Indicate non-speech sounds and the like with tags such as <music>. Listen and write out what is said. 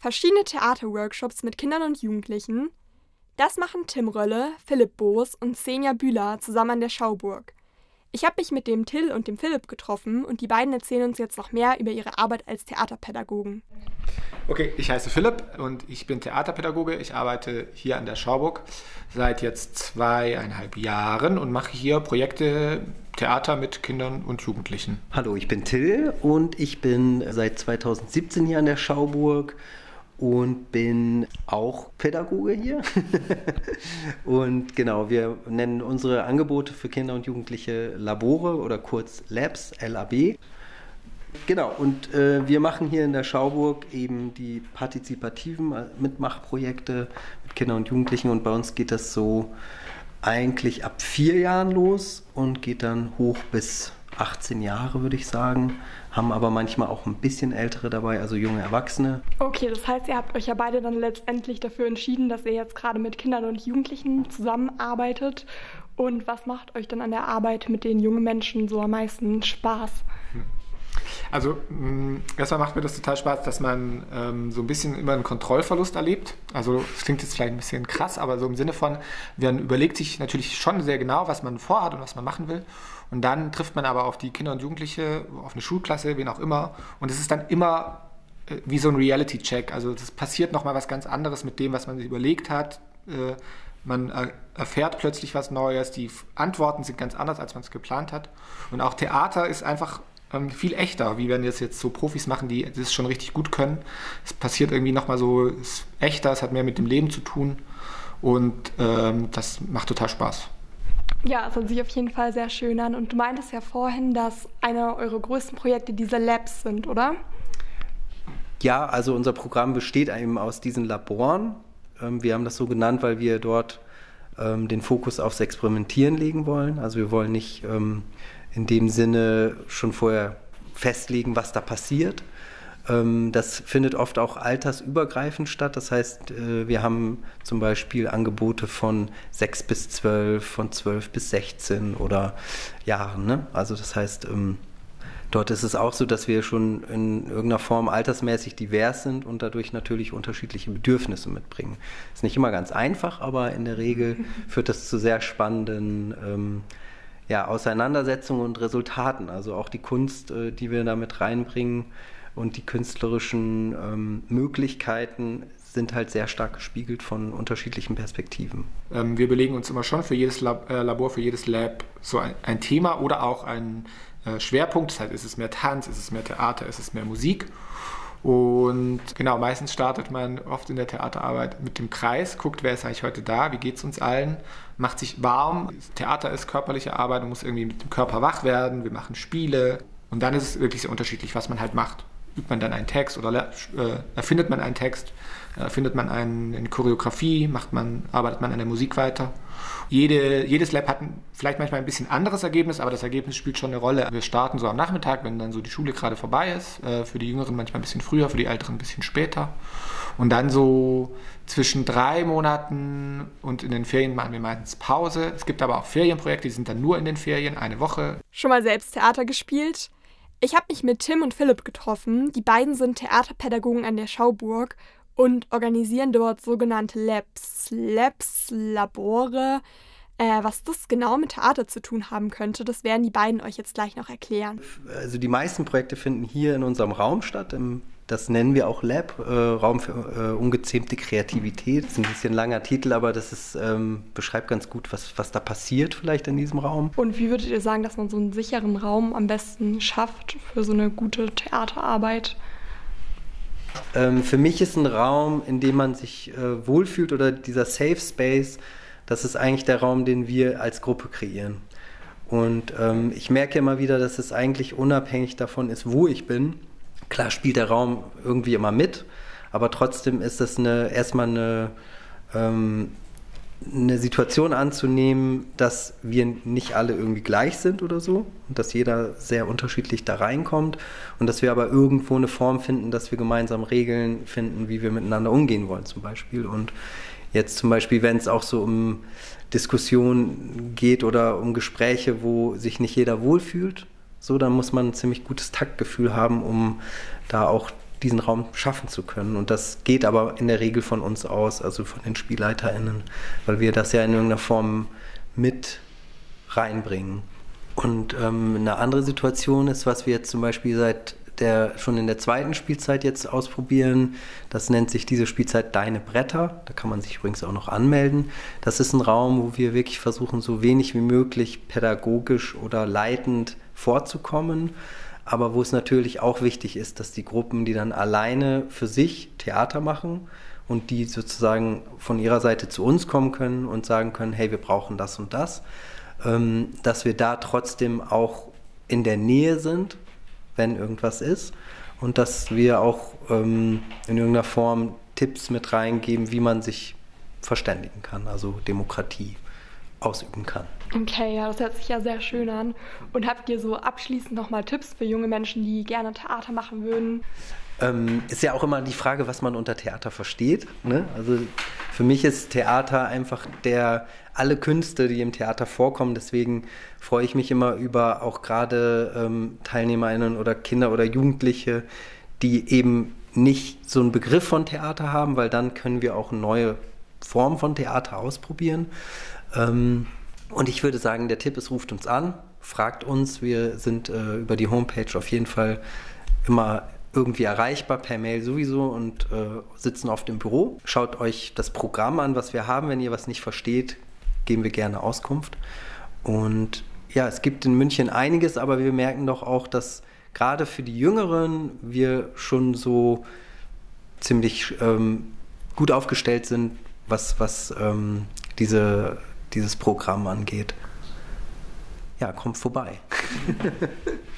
Verschiedene Theaterworkshops mit Kindern und Jugendlichen. Das machen Tim Rölle, Philipp Boos und Senja Bühler zusammen an der Schauburg. Ich habe mich mit dem Till und dem Philipp getroffen und die beiden erzählen uns jetzt noch mehr über ihre Arbeit als Theaterpädagogen. Okay, ich heiße Philipp und ich bin Theaterpädagoge. Ich arbeite hier an der Schauburg seit jetzt zweieinhalb Jahren und mache hier Projekte Theater mit Kindern und Jugendlichen. Hallo, ich bin Till und ich bin seit 2017 hier an der Schauburg und bin auch Pädagoge hier. <laughs> und genau, wir nennen unsere Angebote für Kinder und Jugendliche Labore oder kurz Labs, LAB. Genau, und äh, wir machen hier in der Schauburg eben die partizipativen äh, Mitmachprojekte mit Kindern und Jugendlichen und bei uns geht das so eigentlich ab vier Jahren los und geht dann hoch bis 18 Jahre, würde ich sagen. Haben aber manchmal auch ein bisschen ältere dabei, also junge Erwachsene. Okay, das heißt, ihr habt euch ja beide dann letztendlich dafür entschieden, dass ihr jetzt gerade mit Kindern und Jugendlichen zusammenarbeitet. Und was macht euch dann an der Arbeit mit den jungen Menschen so am meisten Spaß? Also mm, erstmal macht mir das total Spaß, dass man ähm, so ein bisschen immer einen Kontrollverlust erlebt. Also das klingt jetzt vielleicht ein bisschen krass, aber so im Sinne von, man überlegt sich natürlich schon sehr genau, was man vorhat und was man machen will. Und dann trifft man aber auf die Kinder und Jugendliche, auf eine Schulklasse, wen auch immer. Und es ist dann immer äh, wie so ein Reality-Check. Also es passiert nochmal was ganz anderes mit dem, was man sich überlegt hat. Äh, man erfährt plötzlich was Neues, die Antworten sind ganz anders, als man es geplant hat. Und auch Theater ist einfach ähm, viel echter, wie wenn das jetzt so Profis machen, die das schon richtig gut können. Es passiert irgendwie nochmal so, es ist echter, es hat mehr mit dem Leben zu tun und ähm, das macht total Spaß. Ja, es hört sich auf jeden Fall sehr schön an. Und du meintest ja vorhin, dass einer eurer größten Projekte diese Labs sind, oder? Ja, also unser Programm besteht eben aus diesen Laboren. Ähm, wir haben das so genannt, weil wir dort ähm, den Fokus aufs Experimentieren legen wollen. Also wir wollen nicht ähm, in dem Sinne schon vorher festlegen, was da passiert. Ähm, das findet oft auch altersübergreifend statt. Das heißt, äh, wir haben zum Beispiel Angebote von 6 bis 12, von 12 bis 16 oder Jahren. Ne? Also das heißt, ähm, dort ist es auch so, dass wir schon in irgendeiner Form altersmäßig divers sind und dadurch natürlich unterschiedliche Bedürfnisse mitbringen. Ist nicht immer ganz einfach, aber in der Regel <laughs> führt das zu sehr spannenden ähm, ja, Auseinandersetzungen und Resultaten. Also auch die Kunst, äh, die wir damit reinbringen und die künstlerischen ähm, Möglichkeiten sind halt sehr stark gespiegelt von unterschiedlichen Perspektiven. Ähm, wir belegen uns immer schon für jedes Lab, äh, Labor, für jedes Lab so ein, ein Thema oder auch einen äh, Schwerpunkt. Das heißt, ist es mehr Tanz, ist es mehr Theater, ist es mehr Musik. Und genau, meistens startet man oft in der Theaterarbeit mit dem Kreis, guckt, wer ist eigentlich heute da, wie geht es uns allen, macht sich warm. Theater ist körperliche Arbeit, man muss irgendwie mit dem Körper wach werden, wir machen Spiele. Und dann ist es wirklich sehr unterschiedlich, was man halt macht. Übt man dann einen Text oder äh, erfindet man einen Text, erfindet man einen, eine Choreografie, macht man, arbeitet man an der Musik weiter. Jede, jedes Lab hat vielleicht manchmal ein bisschen anderes Ergebnis, aber das Ergebnis spielt schon eine Rolle. Wir starten so am Nachmittag, wenn dann so die Schule gerade vorbei ist. Äh, für die Jüngeren manchmal ein bisschen früher, für die Älteren ein bisschen später. Und dann so zwischen drei Monaten und in den Ferien machen wir meistens Pause. Es gibt aber auch Ferienprojekte, die sind dann nur in den Ferien, eine Woche. Schon mal selbst Theater gespielt? Ich habe mich mit Tim und Philipp getroffen. Die beiden sind Theaterpädagogen an der Schauburg und organisieren dort sogenannte Labs, Labs, Labore. Äh, was das genau mit Theater zu tun haben könnte, das werden die beiden euch jetzt gleich noch erklären. Also die meisten Projekte finden hier in unserem Raum statt, im das nennen wir auch Lab, äh, Raum für äh, ungezähmte Kreativität. Das ist ein bisschen langer Titel, aber das ist, ähm, beschreibt ganz gut, was, was da passiert vielleicht in diesem Raum. Und wie würdet ihr sagen, dass man so einen sicheren Raum am besten schafft für so eine gute Theaterarbeit? Ähm, für mich ist ein Raum, in dem man sich äh, wohlfühlt oder dieser Safe Space, das ist eigentlich der Raum, den wir als Gruppe kreieren. Und ähm, ich merke immer wieder, dass es eigentlich unabhängig davon ist, wo ich bin. Klar spielt der Raum irgendwie immer mit, aber trotzdem ist es eine, erstmal eine, ähm, eine Situation anzunehmen, dass wir nicht alle irgendwie gleich sind oder so und dass jeder sehr unterschiedlich da reinkommt und dass wir aber irgendwo eine Form finden, dass wir gemeinsam Regeln finden, wie wir miteinander umgehen wollen zum Beispiel. Und jetzt zum Beispiel, wenn es auch so um Diskussionen geht oder um Gespräche, wo sich nicht jeder wohlfühlt, so, dann muss man ein ziemlich gutes Taktgefühl haben, um da auch diesen Raum schaffen zu können. Und das geht aber in der Regel von uns aus, also von den SpielleiterInnen, weil wir das ja in irgendeiner Form mit reinbringen. Und ähm, eine andere Situation ist, was wir jetzt zum Beispiel seit der schon in der zweiten Spielzeit jetzt ausprobieren. Das nennt sich diese Spielzeit Deine Bretter. Da kann man sich übrigens auch noch anmelden. Das ist ein Raum, wo wir wirklich versuchen, so wenig wie möglich pädagogisch oder leitend vorzukommen aber wo es natürlich auch wichtig ist, dass die Gruppen, die dann alleine für sich Theater machen und die sozusagen von ihrer Seite zu uns kommen können und sagen können, hey, wir brauchen das und das, ähm, dass wir da trotzdem auch in der Nähe sind, wenn irgendwas ist und dass wir auch ähm, in irgendeiner Form Tipps mit reingeben, wie man sich verständigen kann, also Demokratie ausüben kann. Okay, ja, das hört sich ja sehr schön an. Und habt ihr so abschließend nochmal Tipps für junge Menschen, die gerne Theater machen würden? Ähm, ist ja auch immer die Frage, was man unter Theater versteht. Ne? Also für mich ist Theater einfach der alle Künste, die im Theater vorkommen. Deswegen freue ich mich immer über auch gerade ähm, TeilnehmerInnen oder Kinder oder Jugendliche, die eben nicht so einen Begriff von Theater haben, weil dann können wir auch neue Formen von Theater ausprobieren. Ähm, und ich würde sagen, der Tipp ist, ruft uns an, fragt uns. Wir sind äh, über die Homepage auf jeden Fall immer irgendwie erreichbar, per Mail sowieso und äh, sitzen oft im Büro. Schaut euch das Programm an, was wir haben. Wenn ihr was nicht versteht, geben wir gerne Auskunft. Und ja, es gibt in München einiges, aber wir merken doch auch, dass gerade für die Jüngeren wir schon so ziemlich ähm, gut aufgestellt sind, was, was ähm, diese dieses Programm angeht. Ja, kommt vorbei. <laughs>